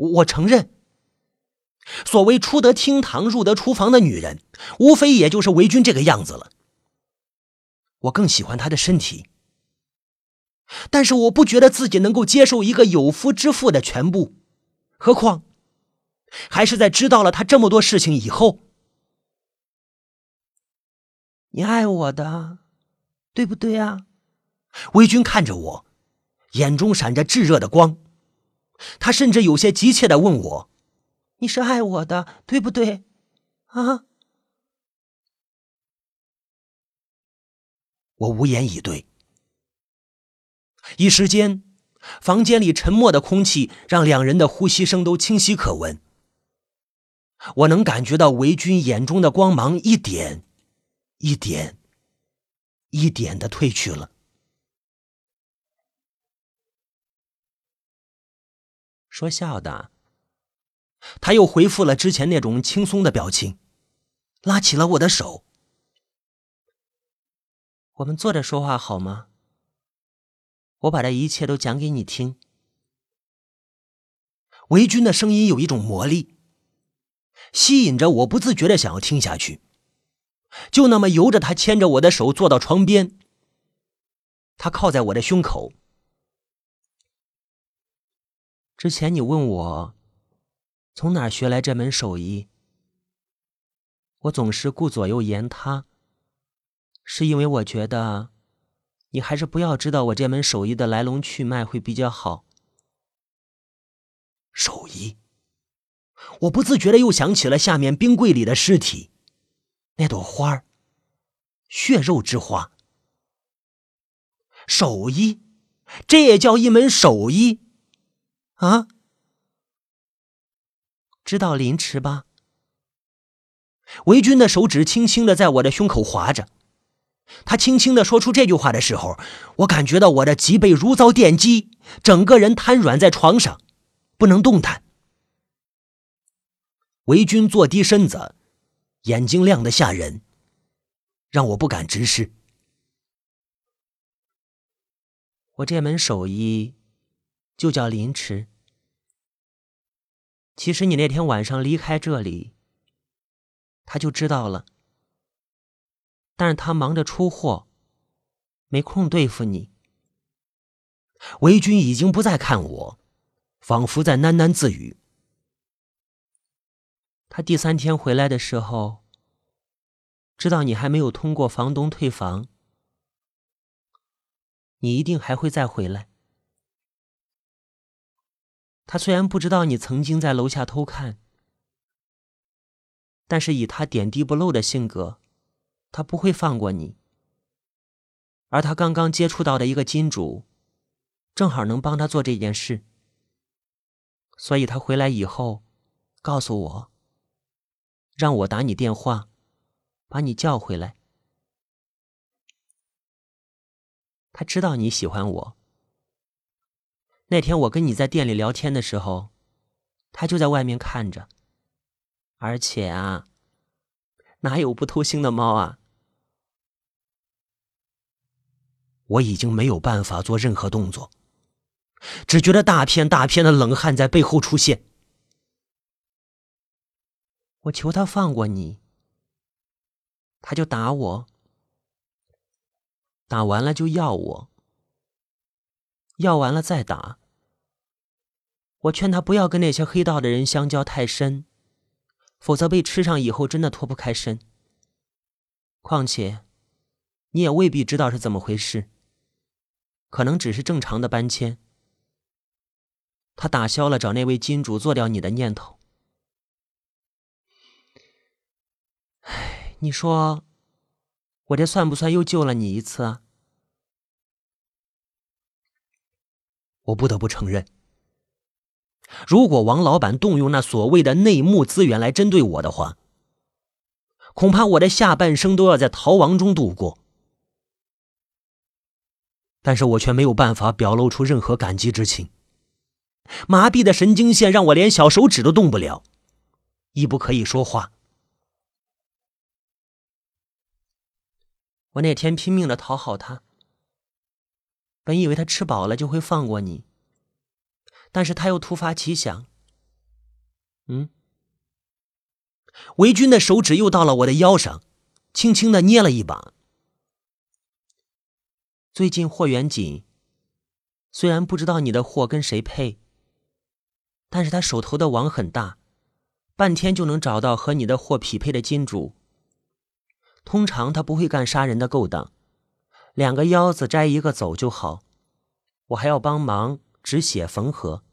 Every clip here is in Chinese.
我承认，所谓出得厅堂入得厨房的女人，无非也就是维军这个样子了。我更喜欢她的身体，但是我不觉得自己能够接受一个有夫之妇的全部，何况还是在知道了她这么多事情以后。你爱我的，对不对啊？维军看着我，眼中闪着炙热的光。他甚至有些急切的问我：“你是爱我的，对不对？”啊！我无言以对。一时间，房间里沉默的空气让两人的呼吸声都清晰可闻。我能感觉到维军眼中的光芒一点、一点、一点的褪去了。说笑的，他又恢复了之前那种轻松的表情，拉起了我的手。我们坐着说话好吗？我把这一切都讲给你听。维军的声音有一种魔力，吸引着我，不自觉的想要听下去。就那么由着他牵着我的手坐到床边，他靠在我的胸口。之前你问我从哪儿学来这门手艺，我总是顾左右言他，是因为我觉得你还是不要知道我这门手艺的来龙去脉会比较好。手艺，我不自觉的又想起了下面冰柜里的尸体，那朵花儿，血肉之花。手艺，这也叫一门手艺。啊，知道凌迟吧？维军的手指轻轻的在我的胸口划着，他轻轻的说出这句话的时候，我感觉到我的脊背如遭电击，整个人瘫软在床上，不能动弹。维军坐低身子，眼睛亮得吓人，让我不敢直视。我这门手艺。就叫凌迟。其实你那天晚上离开这里，他就知道了。但是他忙着出货，没空对付你。维军已经不再看我，仿佛在喃喃自语。他第三天回来的时候，知道你还没有通过房东退房，你一定还会再回来。他虽然不知道你曾经在楼下偷看，但是以他点滴不漏的性格，他不会放过你。而他刚刚接触到的一个金主，正好能帮他做这件事，所以他回来以后，告诉我，让我打你电话，把你叫回来。他知道你喜欢我。那天我跟你在店里聊天的时候，他就在外面看着。而且啊，哪有不偷腥的猫啊？我已经没有办法做任何动作，只觉得大片大片的冷汗在背后出现。我求他放过你，他就打我，打完了就要我，要完了再打。我劝他不要跟那些黑道的人相交太深，否则被吃上以后真的脱不开身。况且，你也未必知道是怎么回事，可能只是正常的搬迁。他打消了找那位金主做掉你的念头。唉，你说，我这算不算又救了你一次啊？我不得不承认。如果王老板动用那所谓的内幕资源来针对我的话，恐怕我的下半生都要在逃亡中度过。但是我却没有办法表露出任何感激之情，麻痹的神经线让我连小手指都动不了，亦不可以说话。我那天拼命的讨好他，本以为他吃饱了就会放过你。但是他又突发奇想，嗯。维军的手指又到了我的腰上，轻轻的捏了一把。最近货源紧，虽然不知道你的货跟谁配，但是他手头的网很大，半天就能找到和你的货匹配的金主。通常他不会干杀人的勾当，两个腰子摘一个走就好。我还要帮忙止血缝合，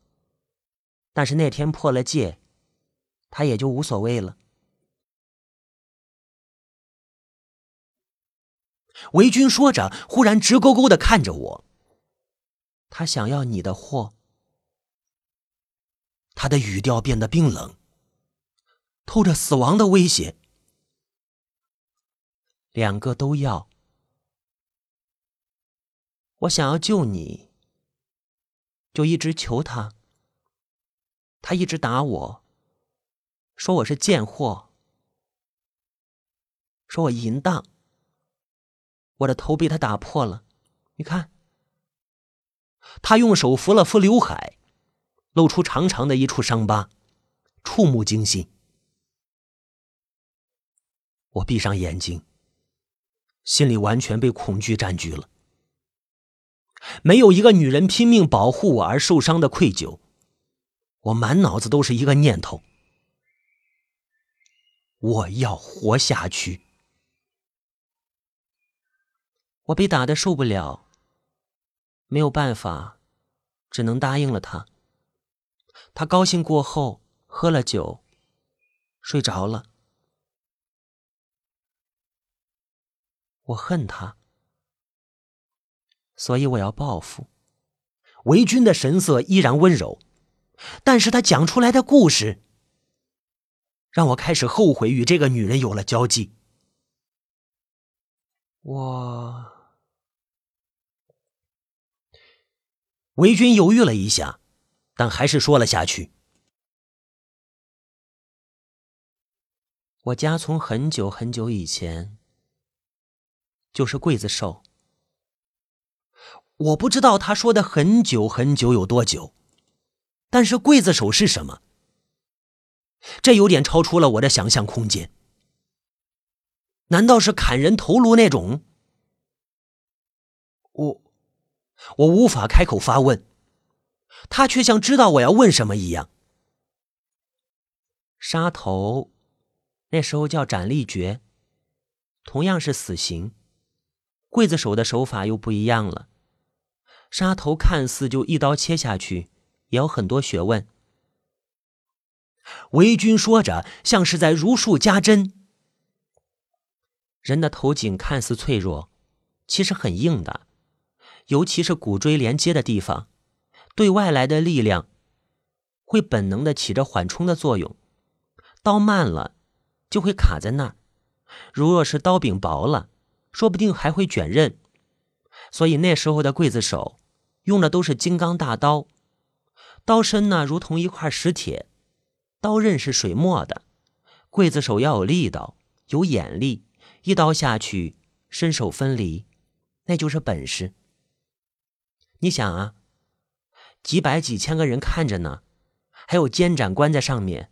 但是那天破了戒，他也就无所谓了。维军说着，忽然直勾勾的看着我。他想要你的货。他的语调变得冰冷，透着死亡的威胁。两个都要。我想要救你，就一直求他。他一直打我，说我是贱货，说我淫荡。我的头被他打破了，你看。他用手扶了扶刘海，露出长长的一处伤疤，触目惊心。我闭上眼睛。心里完全被恐惧占据了，没有一个女人拼命保护我而受伤的愧疚，我满脑子都是一个念头：我要活下去。我被打的受不了，没有办法，只能答应了他。他高兴过后喝了酒，睡着了。我恨他，所以我要报复。维军的神色依然温柔，但是他讲出来的故事，让我开始后悔与这个女人有了交际。我，维军犹豫了一下，但还是说了下去。我家从很久很久以前。就是刽子手。我不知道他说的很久很久有多久，但是刽子手是什么？这有点超出了我的想象空间。难道是砍人头颅那种？我我无法开口发问，他却像知道我要问什么一样。杀头，那时候叫斩立决，同样是死刑。刽子手的手法又不一样了，杀头看似就一刀切下去，也有很多学问。维军说着，像是在如数家珍。人的头颈看似脆弱，其实很硬的，尤其是骨椎连接的地方，对外来的力量会本能的起着缓冲的作用。刀慢了，就会卡在那儿；如若是刀柄薄了，说不定还会卷刃，所以那时候的刽子手用的都是金刚大刀，刀身呢如同一块石铁，刀刃是水墨的。刽子手要有力道，有眼力，一刀下去身手分离，那就是本事。你想啊，几百几千个人看着呢，还有监斩关在上面，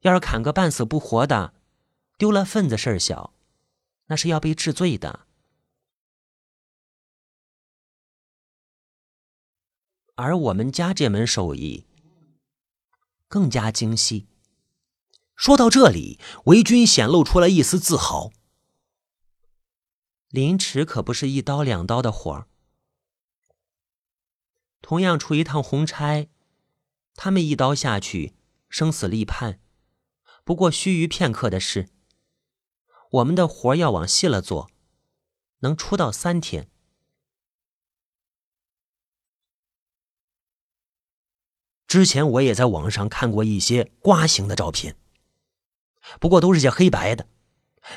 要是砍个半死不活的，丢了份子事儿小。那是要被治罪的，而我们家这门手艺更加精细。说到这里，维军显露出了一丝自豪。凌迟可不是一刀两刀的活儿，同样出一趟红差，他们一刀下去，生死立判，不过须臾片刻的事。我们的活儿要往细了做，能出到三天。之前我也在网上看过一些刮形的照片，不过都是些黑白的，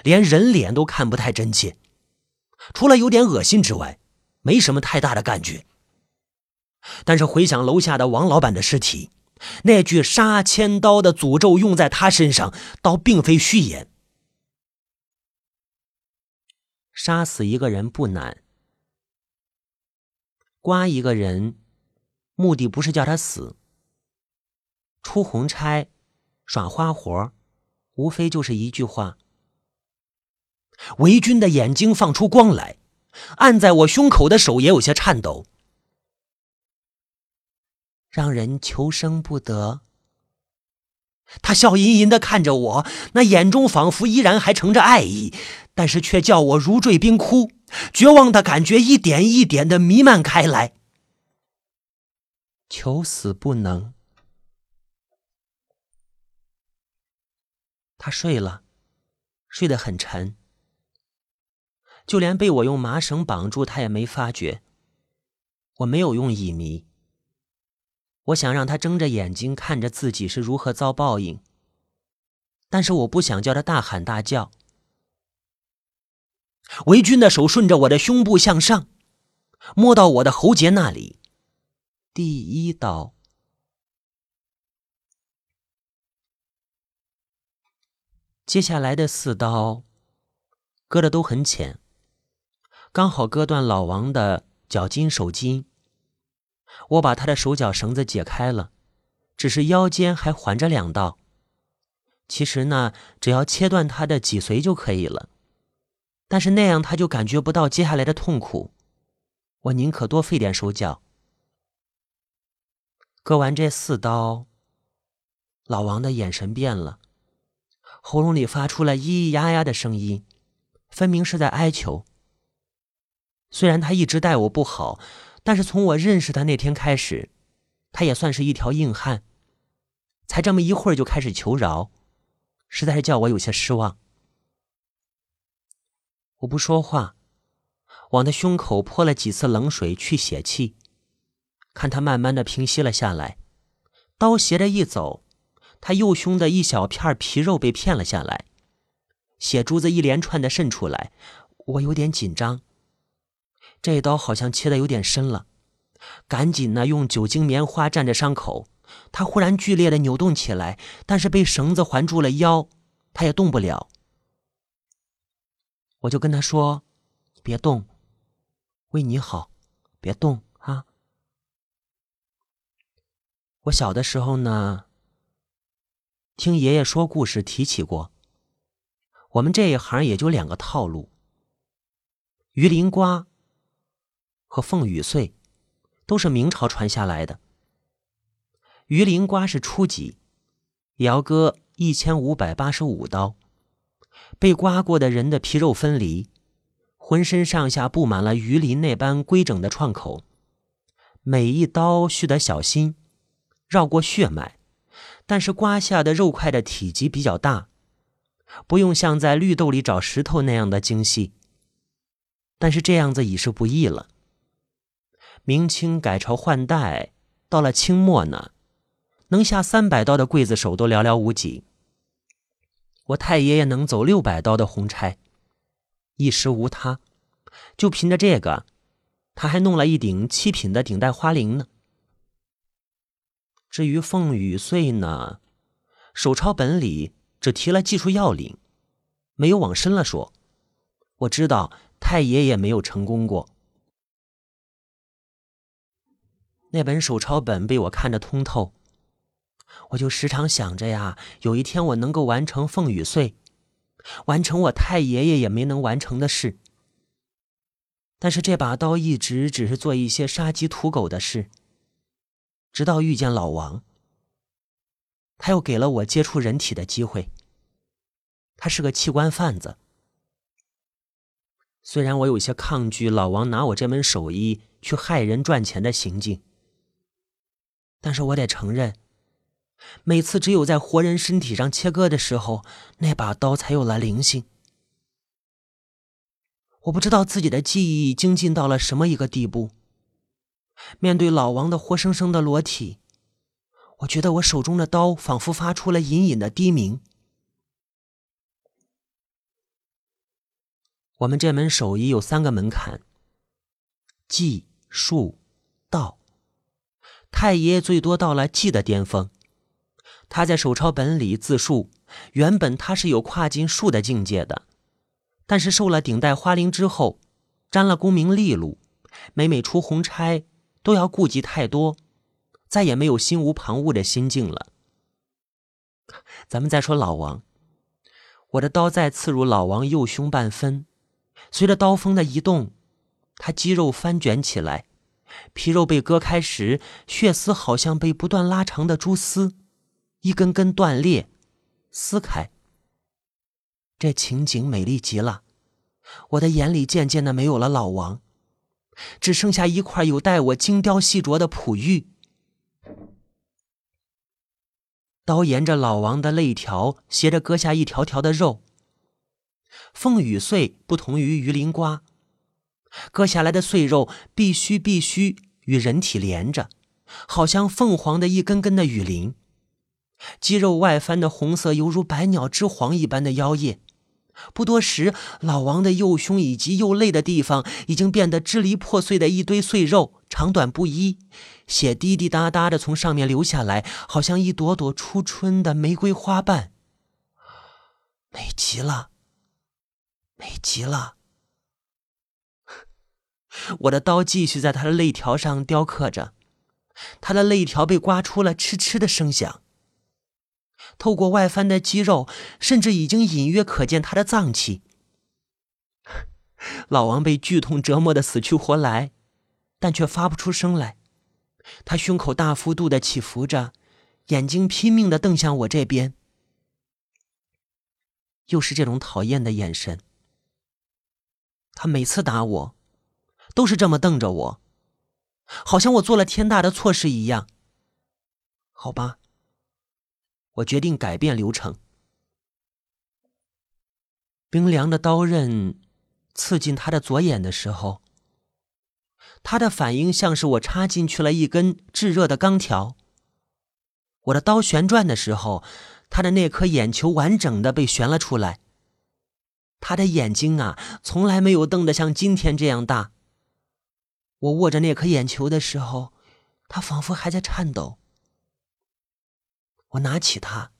连人脸都看不太真切，除了有点恶心之外，没什么太大的感觉。但是回想楼下的王老板的尸体，那句杀千刀的诅咒用在他身上，倒并非虚言。杀死一个人不难，刮一个人，目的不是叫他死。出红差，耍花活，无非就是一句话。韦军的眼睛放出光来，按在我胸口的手也有些颤抖，让人求生不得。他笑吟吟的看着我，那眼中仿佛依然还盛着爱意，但是却叫我如坠冰窟，绝望的感觉一点一点的弥漫开来。求死不能。他睡了，睡得很沉，就连被我用麻绳绑住，他也没发觉。我没有用乙醚。我想让他睁着眼睛看着自己是如何遭报应，但是我不想叫他大喊大叫。维军的手顺着我的胸部向上，摸到我的喉结那里，第一刀。接下来的四刀，割的都很浅，刚好割断老王的脚筋手筋。我把他的手脚绳子解开了，只是腰间还环着两道。其实呢，只要切断他的脊髓就可以了，但是那样他就感觉不到接下来的痛苦。我宁可多费点手脚。割完这四刀，老王的眼神变了，喉咙里发出了咿咿呀呀的声音，分明是在哀求。虽然他一直待我不好。但是从我认识他那天开始，他也算是一条硬汉。才这么一会儿就开始求饶，实在是叫我有些失望。我不说话，往他胸口泼了几次冷水去血气，看他慢慢的平息了下来。刀斜着一走，他右胸的一小片皮肉被片了下来，血珠子一连串的渗出来，我有点紧张。这一刀好像切的有点深了，赶紧呢用酒精棉花蘸着伤口。他忽然剧烈的扭动起来，但是被绳子环住了腰，他也动不了。我就跟他说：“别动，为你好，别动啊。”我小的时候呢，听爷爷说故事提起过，我们这一行也就两个套路：鱼鳞瓜。和凤羽碎，都是明朝传下来的。鱼鳞瓜是初级，也要割一千五百八十五刀。被刮过的人的皮肉分离，浑身上下布满了鱼鳞那般规整的创口，每一刀需得小心，绕过血脉。但是刮下的肉块的体积比较大，不用像在绿豆里找石头那样的精细。但是这样子已是不易了。明清改朝换代，到了清末呢，能下三百刀的刽子手都寥寥无几。我太爷爷能走六百刀的红差，一时无他，就凭着这个，他还弄了一顶七品的顶戴花翎呢。至于凤羽穗呢，手抄本里只提了技术要领，没有往深了说。我知道太爷爷没有成功过。那本手抄本被我看得通透，我就时常想着呀，有一天我能够完成凤羽穗，完成我太爷爷也没能完成的事。但是这把刀一直只是做一些杀鸡屠狗的事，直到遇见老王，他又给了我接触人体的机会。他是个器官贩子，虽然我有些抗拒老王拿我这门手艺去害人赚钱的行径。但是我得承认，每次只有在活人身体上切割的时候，那把刀才有了灵性。我不知道自己的记忆精进到了什么一个地步。面对老王的活生生的裸体，我觉得我手中的刀仿佛发出了隐隐的低鸣。我们这门手艺有三个门槛：技、术、道。太爷爷最多到了技的巅峰，他在手抄本里自述，原本他是有跨进术的境界的，但是受了顶戴花翎之后，沾了功名利禄，每每出红差都要顾及太多，再也没有心无旁骛的心境了。咱们再说老王，我的刀再刺入老王右胸半分，随着刀锋的移动，他肌肉翻卷起来，皮肉被割开时，血丝好像被不断拉长的蛛丝，一根根断裂、撕开。这情景美丽极了，我的眼里渐渐的没有了老王，只剩下一块有待我精雕细琢的璞玉。刀沿着老王的肋条，斜着割下一条条的肉。凤羽碎不同于鱼鳞瓜，割下来的碎肉必须必须与人体连着，好像凤凰的一根根的羽鳞。肌肉外翻的红色，犹如百鸟之黄一般的妖艳。不多时，老王的右胸以及右肋的地方已经变得支离破碎的一堆碎肉，长短不一，血滴滴答答的从上面流下来，好像一朵朵初春的玫瑰花瓣。美极了，美极了！我的刀继续在他的肋条上雕刻着，他的肋条被刮出了嗤嗤的声响。透过外翻的肌肉，甚至已经隐约可见他的脏器。老王被剧痛折磨的死去活来，但却发不出声来。他胸口大幅度的起伏着，眼睛拼命的瞪向我这边，又是这种讨厌的眼神。他每次打我，都是这么瞪着我，好像我做了天大的错事一样。好吧。我决定改变流程。冰凉的刀刃刺进他的左眼的时候，他的反应像是我插进去了一根炙热的钢条。我的刀旋转的时候，他的那颗眼球完整的被旋了出来。他的眼睛啊，从来没有瞪得像今天这样大。我握着那颗眼球的时候，他仿佛还在颤抖。我拿起它，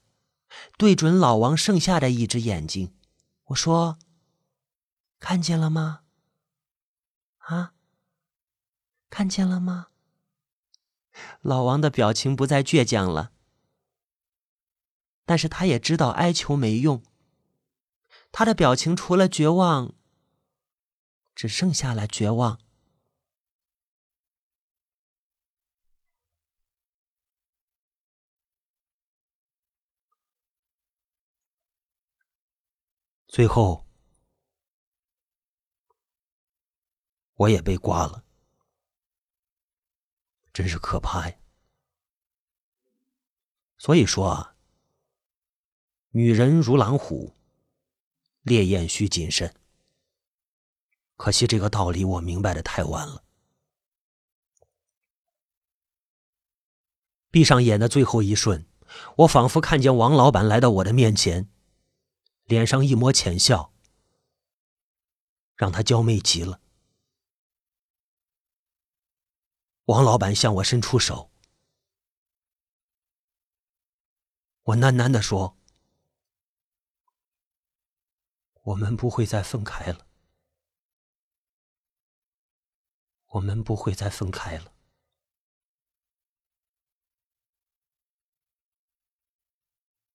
对准老王剩下的一只眼睛，我说：“看见了吗？啊，看见了吗？”老王的表情不再倔强了，但是他也知道哀求没用，他的表情除了绝望，只剩下了绝望。最后，我也被刮了，真是可怕呀！所以说啊，女人如狼虎，烈焰需谨慎。可惜这个道理我明白的太晚了。闭上眼的最后一瞬，我仿佛看见王老板来到我的面前。脸上一抹浅笑，让他娇媚极了。王老板向我伸出手，我喃喃的说：“我们不会再分开了，我们不会再分开了。”